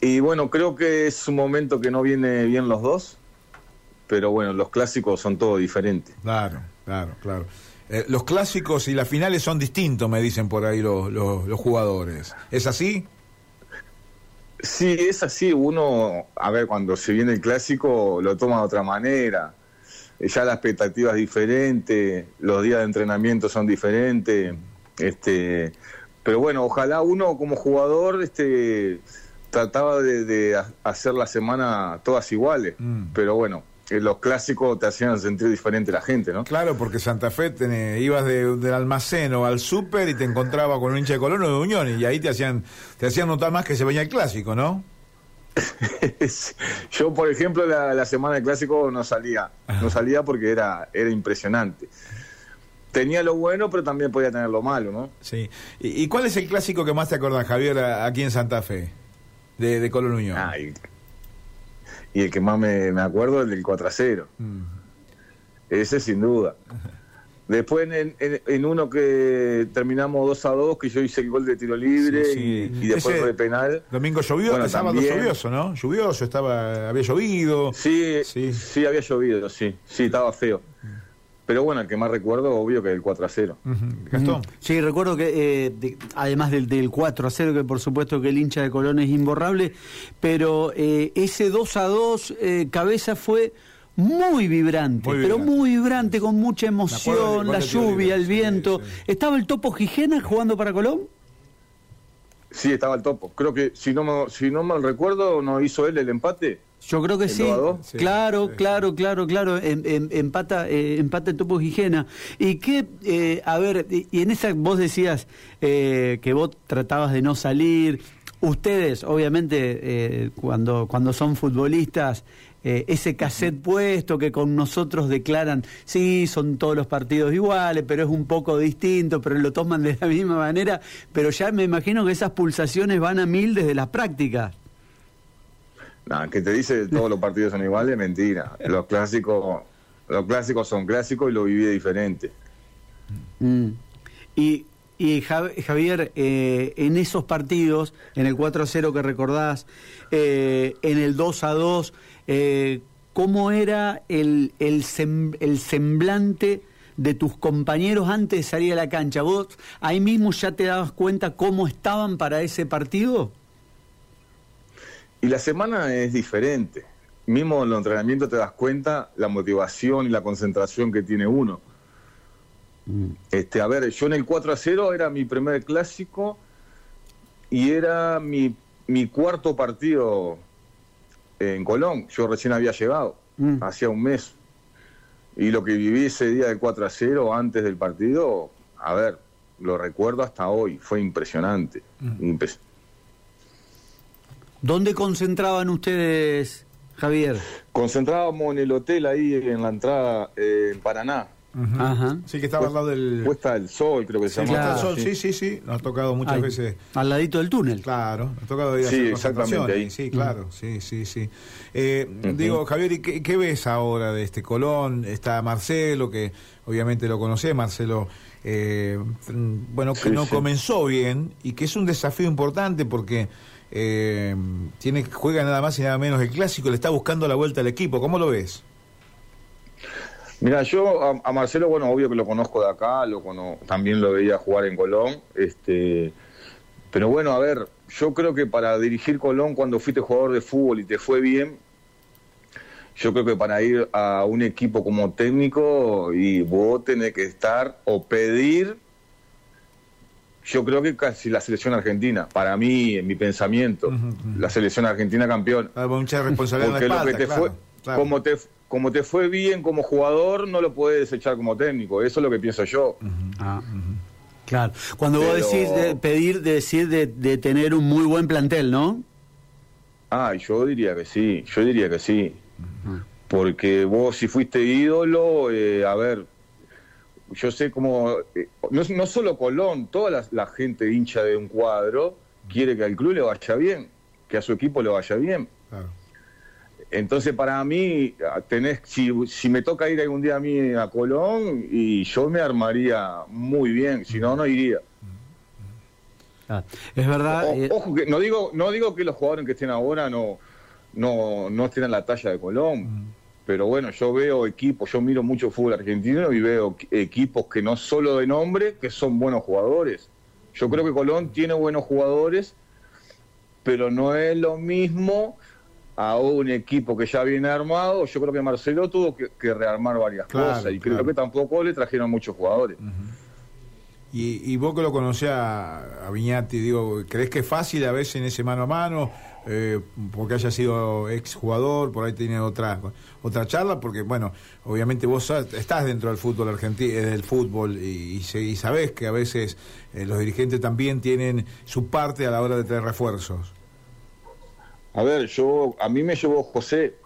Y bueno, creo que es un momento que no viene bien los dos, pero bueno, los clásicos son todo diferentes. Claro, claro, claro. Eh, los clásicos y las finales son distintos, me dicen por ahí los, los, los jugadores. ¿Es así? Sí, es así. Uno, a ver, cuando se viene el clásico lo toma de otra manera. Eh, Ya la expectativa es diferente, los días de entrenamiento son diferentes. Este, pero bueno, ojalá uno como jugador este, trataba de, de ha- hacer la semana todas iguales. Mm. Pero bueno, eh, los clásicos te hacían sentir diferente la gente, ¿no? Claro, porque Santa Fe tenés- ibas de- del almacén o al súper y te encontraba con un hincha de Colón o de Unión y ahí te hacían te hacían notar más que se venía el clásico, ¿no? Yo, por ejemplo, la, la semana del clásico no salía, no salía porque era, era impresionante. Tenía lo bueno, pero también podía tener lo malo, ¿no? Sí. ¿Y, y cuál es el clásico que más te acordás, Javier, aquí en Santa Fe? De, de Colón Unión. Ah, y, y el que más me, me acuerdo es el del 4 a 0. Mm. Ese sin duda. Después en, en- en uno que terminamos 2 a 2, que yo hice el gol de tiro libre Sí, sí. Y, y después Ese fue de penal. Domingo llovió, Bueno, sábado también. lluvioso, ¿no? Lluvioso, estaba, había llovido. Sí, Sí. sí, había llovido, sí. Sí, estaba feo. Pero bueno, el que más recuerdo, obvio, que el 4 a 0. Ujú. Gastón. Sí, recuerdo que, eh, de- además del, del 4 a 0, que por supuesto que el hincha de Colón es imborrable, pero eh, ese 2 a 2, eh, Cabeza fue muy vibrante, Muy pero vibrante. muy vibrante, con mucha emoción, la lluvia, el viento. sí. ¿Estaba el Topo Gijena jugando para Colón? Sí, estaba el topo. Creo que, si no, me, si no mal recuerdo, no hizo él el empate. Yo creo que ¿El sí. claro, sí. claro, claro, claro. Em- em- empata, eh, empata el Topo Gijena. Y que, eh, a ver, y, y en esa vos decías eh, que vos tratabas de no salir. Ustedes, obviamente, eh, cuando, cuando son futbolistas, eh, ese cassette puesto que con nosotros declaran, sí, son todos los partidos iguales, pero es un poco distinto, pero lo toman de la misma manera. Pero ya me imagino que esas pulsaciones van a mil desde las prácticas. Que te dice todos los partidos son iguales, mentira. Los clásicos, los clásicos son clásicos y lo viví diferente. Mm. Y, y Jav- Javier, eh, en esos partidos, en el 4-0 que recordás, eh, en el 2-2, eh, ¿cómo era el, el, sem- el semblante de tus compañeros antes de salir a la cancha? ¿Vos ahí mismo ya te dabas cuenta cómo estaban para ese partido? Y la semana es diferente. Mismo en los entrenamientos te das cuenta la motivación y la concentración que tiene uno. Este, a ver, yo en el 4 a 0 era mi primer clásico y era mi, mi cuarto partido en Colón. Yo recién había llegado, Mm. hacía un mes. Y lo que viví ese día del 4 a 0 antes del partido, a ver, lo recuerdo hasta hoy, fue impresionante. Impres- ¿Dónde concentraban ustedes, Javier? Concentrábamos en el hotel ahí en la entrada eh, en Paraná. Ajá. Sí, que estaba al lado del... Puesta del Sol, creo que se Sí, llama. Puesta del. Sol, sí, sí, sí. Nos ha tocado muchas veces. Al ladito del túnel. Claro, nos ha tocado ir a Sí, hacer exactamente, ahí. Sí, claro, sí, sí, sí. Eh. Digo, Javier, ¿y qué, qué ves ahora de este Colón? Está Marcelo, que obviamente lo conocés, Marcelo, eh, bueno, que Sí, no sí. comenzó bien y que es un desafío importante porque eh, tiene juega nada más y nada menos el clásico, le está buscando la vuelta al equipo. ¿Cómo lo ves? Mira, yo a, Marcelo, bueno, obvio que lo conozco de acá, lo cono- también lo veía jugar en Colón, este, pero bueno, a ver, yo creo que para dirigir Colón cuando fuiste jugador de fútbol y te fue bien, yo creo que para ir a un equipo como técnico y vos tenés que estar o pedir, yo creo que casi la selección argentina, para mí, en mi pensamiento, la selección argentina campeón. Ah, Mucha responsabilidad Porque en la lo que espalda, te claro, fue, claro. como te como te fue bien como jugador, no lo puedes echar como técnico. Eso es lo que pienso yo. Ah, Claro. Cuando vos Pero- decís de pedir, de decir de, de tener un muy buen plantel, ¿no? Ah, yo diría que sí, yo diría que sí. Porque vos si fuiste ídolo, eh, a ver, yo sé cómo, eh, no, no solo Colón, toda la, la gente hincha de un cuadro quiere que al club le vaya bien, que a su equipo le vaya bien. Claro. Entonces, para mí, tenés, si, si me toca ir algún día a mí a Colón, y yo me armaría muy bien, si no, no iría. Ah, es verdad. O- eh, ojo que no digo, no digo que los jugadores que estén ahora no, no, no estén a la talla de Colón. Pero bueno, yo veo equipos, yo miro mucho fútbol argentino y veo equ- equipos que no solo de nombre, que son buenos jugadores. Yo creo que Colón tiene buenos jugadores, pero no es lo mismo a un equipo que ya viene armado. Yo creo que Marcelo tuvo que, que rearmar varias Claro, cosas y creo que tampoco le trajeron muchos jugadores. Y, y vos que lo conocés a, a Viñati, digo, ¿crees que es fácil a veces en ese mano a mano? Eh, porque haya sido exjugador, por ahí tiene otra otra charla, porque bueno, obviamente vos estás dentro del fútbol argentino, del fútbol y, y, y sabés que a veces eh, los dirigentes también tienen su parte a la hora de traer refuerzos. A ver, yo a mí me llevó José,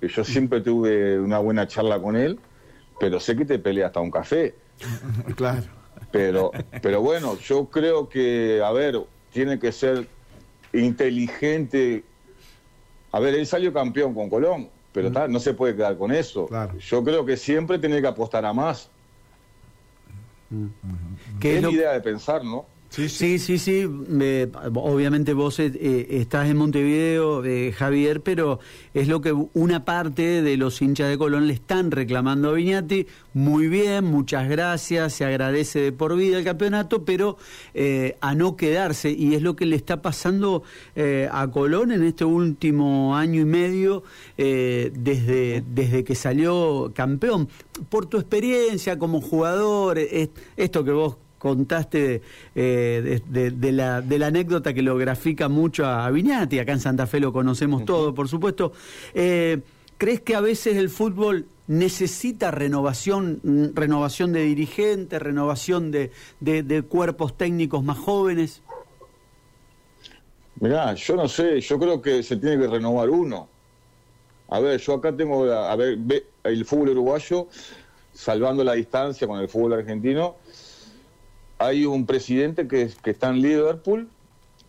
que yo siempre tuve una buena charla con él, pero sé que te pelea hasta un café. claro. Pero, pero bueno, yo creo que, a ver, tiene que ser inteligente. A ver, él salió campeón con Colón, pero ta, no se puede quedar con eso. Claro. Yo creo que siempre tiene que apostar a más. ¿qué es lo- idea de pensar, ¿no? Sí, sí. Sí, sí, obviamente vos eh, eh, estás en Montevideo, eh, Javier, pero es lo que una parte de los hinchas de Colón le están reclamando a Viñati. Muy bien, muchas gracias, se agradece de por vida el campeonato, pero a no quedarse. Y es lo que le está pasando a Colón en este último año y medio desde, desde que salió campeón. Por tu experiencia como jugador, esto que vos contaste eh, de, de- de la, de la anécdota que lo grafica mucho a Viñati, acá en Santa Fe lo conocemos todo, por supuesto. Eh, ¿Crees que a veces el fútbol necesita renovación, mm, renovación de dirigentes, renovación de, cuerpos técnicos más jóvenes? Mirá, yo no sé, yo creo que se tiene que renovar uno. A ver, yo acá tengo, a ver, el fútbol uruguayo, salvando la distancia con el fútbol argentino, hay un presidente que, que está en Liverpool,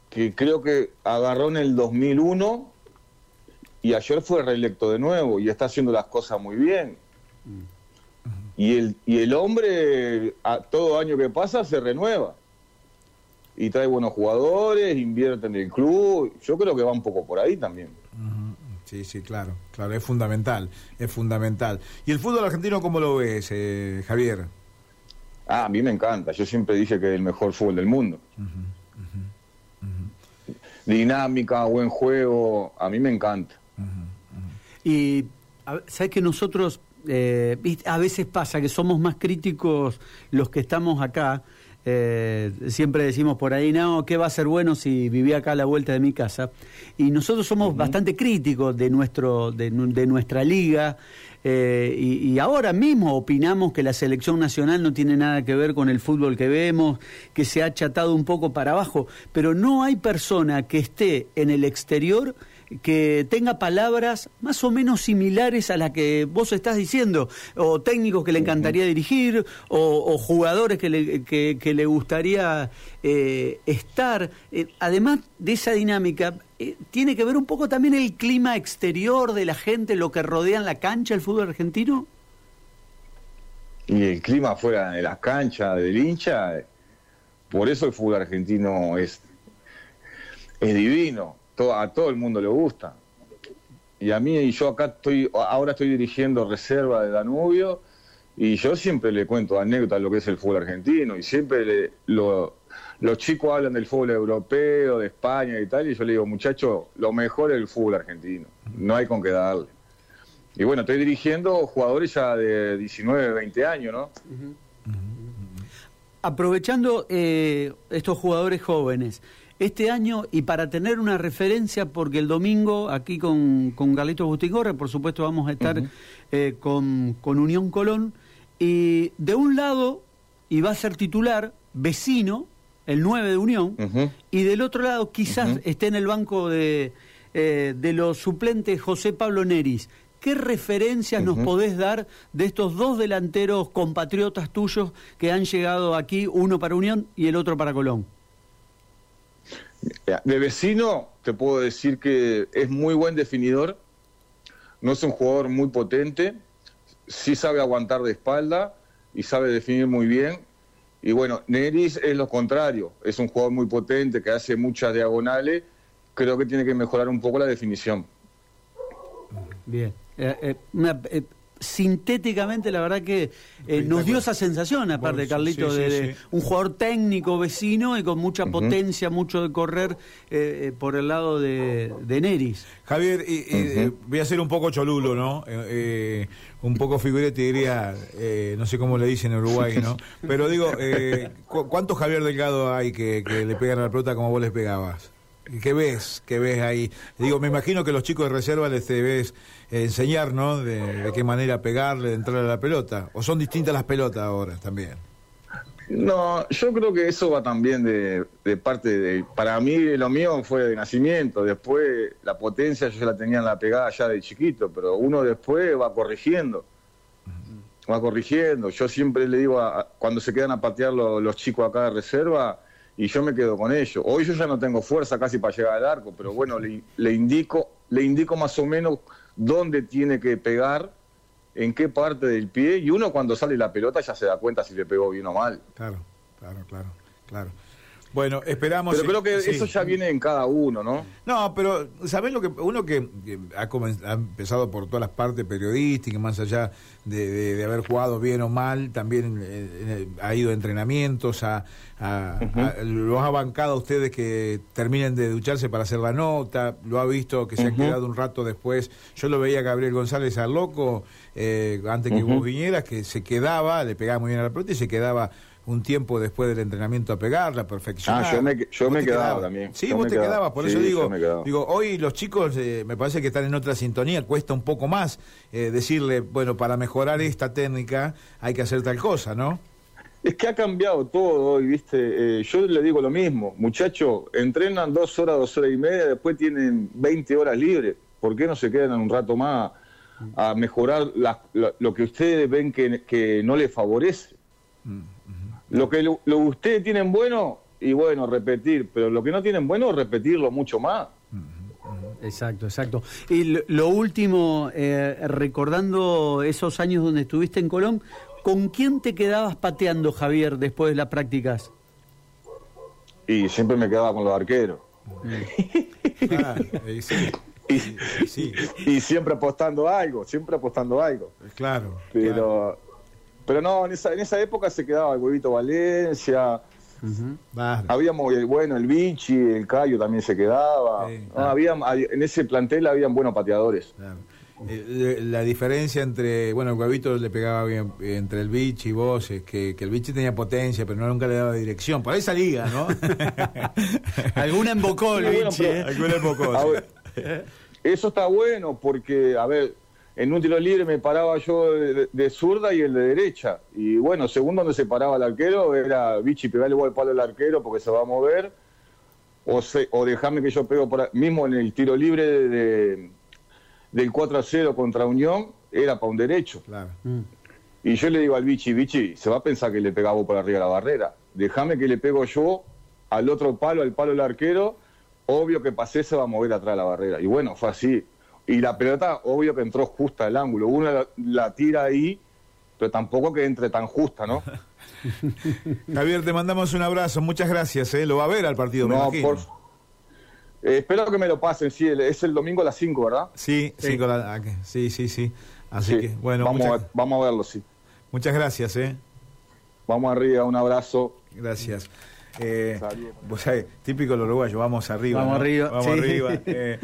que creo que agarró en el 2001 y ayer fue reelecto de nuevo y está haciendo las cosas muy bien. Y el, y el hombre, a todo año que pasa, se renueva y trae buenos jugadores, invierte en el club. Yo creo que va un poco por ahí también. Sí, sí, claro, claro, es fundamental, es fundamental. ¿Y el fútbol argentino cómo lo ves, eh, Javier? Ah, a mí me encanta. Yo siempre dije que es el mejor fútbol del mundo. Dinámica, buen juego, a mí me encanta. Y sabes que nosotros, eh, a veces pasa que somos más críticos los que estamos acá. Eh, siempre decimos por ahí, no, ¿qué va a ser bueno si vivía acá a la vuelta de mi casa? Y nosotros somos bastante críticos de, nuestro, de, nu- de nuestra liga. eh, y, y ahora mismo opinamos que la selección nacional no tiene nada que ver con el fútbol que vemos, que se ha achatado un poco para abajo, pero no hay persona que esté en el exterior que tenga palabras más o menos similares a las que vos estás diciendo, o técnicos que le encantaría dirigir, o, o jugadores que le, que, que le gustaría eh, estar. Eh, además de esa dinámica, eh, tiene que ver un poco también el clima exterior de la gente, lo que rodea en la cancha el fútbol argentino. Y el clima fuera de las canchas, del hincha, por eso el fútbol argentino es, es divino. Todo- a todo el mundo le gusta. Y a mí, y yo acá estoy, ahora estoy dirigiendo reserva de Danubio, y yo siempre le cuento anécdotas de lo que es el fútbol argentino, y siempre le- lo- los chicos hablan del fútbol europeo, de España y tal, y yo le digo, muchachos, lo mejor es el fútbol argentino, no hay con qué darle. Y bueno, estoy dirigiendo jugadores ya de 19, 20 años, ¿no? Aprovechando eh, estos jugadores jóvenes, este año, y para tener una referencia, porque el domingo aquí con, con Carlitos Bustigorre, por supuesto vamos a estar eh, con, con Unión Colón, y de un lado, y va a ser titular, vecino, el 9 de Unión, y del otro lado quizás esté en el banco de, eh, de los suplentes José Pablo Neris. ¿Qué referencias nos podés dar de estos dos delanteros compatriotas tuyos que han llegado aquí, uno para Unión y el otro para Colón? De vecino, te puedo decir que es muy buen definidor, no es un jugador muy potente, sí sabe aguantar de espalda y sabe definir muy bien. Y bueno, Neris es lo contrario, es un jugador muy potente que hace muchas diagonales, creo que tiene que mejorar un poco la definición. Bien. Eh, eh, una, eh, sintéticamente, la verdad que eh, nos dio esa sensación, aparte, Bueno, Carlito, sí, sí, de, de sí. un jugador técnico, vecino y con mucha potencia, mucho de correr eh, eh, por el lado de, de Neris. Javier, y, eh, voy a ser un poco cholulo, ¿no? Eh, eh, un poco figurete, diría, eh, no sé cómo le dicen en Uruguay, ¿no? Pero digo, eh, ¿cu- ¿cuántos Javier Delgado hay que, que le pegan a la pelota como vos les pegabas? ¿Qué ves? ¿Qué ves ahí? Digo, me imagino que los chicos de reserva les debes enseñar, ¿no? De, de qué manera pegarle, de entrar a la pelota. ¿O son distintas las pelotas ahora también? No, yo creo que eso va también de, parte de... Para mí lo mío fue de nacimiento, después la potencia yo la tenía en la pegada ya de chiquito, pero uno después va corrigiendo, va corrigiendo. Yo siempre le digo, a- cuando se quedan a patear lo- los chicos acá de reserva, y yo me quedo con ellos. Hoy yo ya no tengo fuerza casi para llegar al arco, pero bueno, le, le indico, le indico más o menos dónde tiene que pegar, en qué parte del pie, y uno cuando sale la pelota ya se da cuenta si le pegó bien o mal. Claro, claro, claro, claro. Bueno, esperamos... Pero creo que sí. eso ya viene en cada uno, ¿no? No, pero ¿sabés lo que uno que, que ha, ha empezado por todas las partes periodísticas, más allá de, de- de haber jugado bien o mal, también eh, eh, ha ido a entrenamientos, a, a- a- los ha bancado a ustedes que terminen de ducharse para hacer la nota, lo ha visto que se ha quedado un rato después. Yo lo veía a Gabriel González al loco, eh, antes que vos vinieras, que se quedaba, le pegaba muy bien a la pelota y se quedaba un tiempo después del entrenamiento a pegarla, perfeccionar. Ah, yo me- yo me quedaba quedabas. también. Sí, Yo vos te quedaba. quedabas, por Sí, eso digo, digo, hoy los chicos eh, me parece que están en otra sintonía, cuesta un poco más eh, decirle, bueno, para mejorar esta técnica hay que hacer tal cosa, ¿no? Es que ha cambiado todo hoy, ¿viste? Eh, yo le digo lo mismo, muchachos, entrenan dos horas, dos horas y media, después tienen 20 horas libres. ¿Por qué no se quedan un rato más a mejorar la- la- lo que ustedes ven que, que no les favorece? Lo que lo, lo ustedes tienen bueno, y bueno, repetir, pero lo que no tienen bueno, repetirlo mucho más. Exacto, exacto. Y lo, lo último, eh, recordando esos años donde estuviste en Colón, ¿con quién te quedabas pateando, Javier, después de las prácticas? Y siempre me quedaba con los arqueros. Ah, eh, sí, Y, sí, y siempre apostando algo, siempre apostando algo. claro. Pero, claro. Pero no, en esa, en esa época se quedaba el huevito Valencia, Claro. habíamos, el, bueno, el Vichy, el Cayo también se quedaba. Sí. No, había, en ese plantel habían buenos pateadores. Claro. Eh, le- la diferencia entre, bueno, el huevito le pegaba bien eh, entre el bichi y vos, es que, que el bichi tenía potencia, pero no nunca le daba dirección. Por ahí salía, ¿no? Alguna embocó el pero- ¿eh? Alguna ver, eso está bueno porque, a ver, en un tiro libre me paraba yo de, de zurda y el de derecha. Y bueno, según donde se paraba el arquero, era Vichy pegarle igual el palo al arquero porque se va a mover. O, se, o dejarme que yo pego por ahí. Mismo en el tiro libre de, de- del 4 a 0 contra Unión, era para un derecho. Claro. Mm. Y yo le digo al Vichy, Vichy, se va a pensar que le pegaba por arriba de la barrera. Déjame que le pego yo al otro palo, al palo del arquero. Obvio que pasé, se va a mover atrás de la barrera. Y bueno, fue así. Y la pelota, obvio que entró justa al ángulo. Uno la, la tira ahí, pero tampoco que entre tan justa, ¿no? Javier, te mandamos un abrazo, muchas gracias, ¿eh? Lo va a ver al partido, me no, imagino. por... Eh, espero que me lo pasen, sí, el- es el domingo a las 5, ¿verdad? Sí, Sí. cinco la- ah, sí, sí, sí. Así Sí. que, bueno, vamos, muchas, a, vamos a verlo, sí. muchas gracias, ¿eh? Vamos arriba, un abrazo. Gracias. Eh, Saludos. vos sabés, típico del uruguayo, vamos arriba. Vamos ¿no? arriba, Vamos sí. arriba. Eh,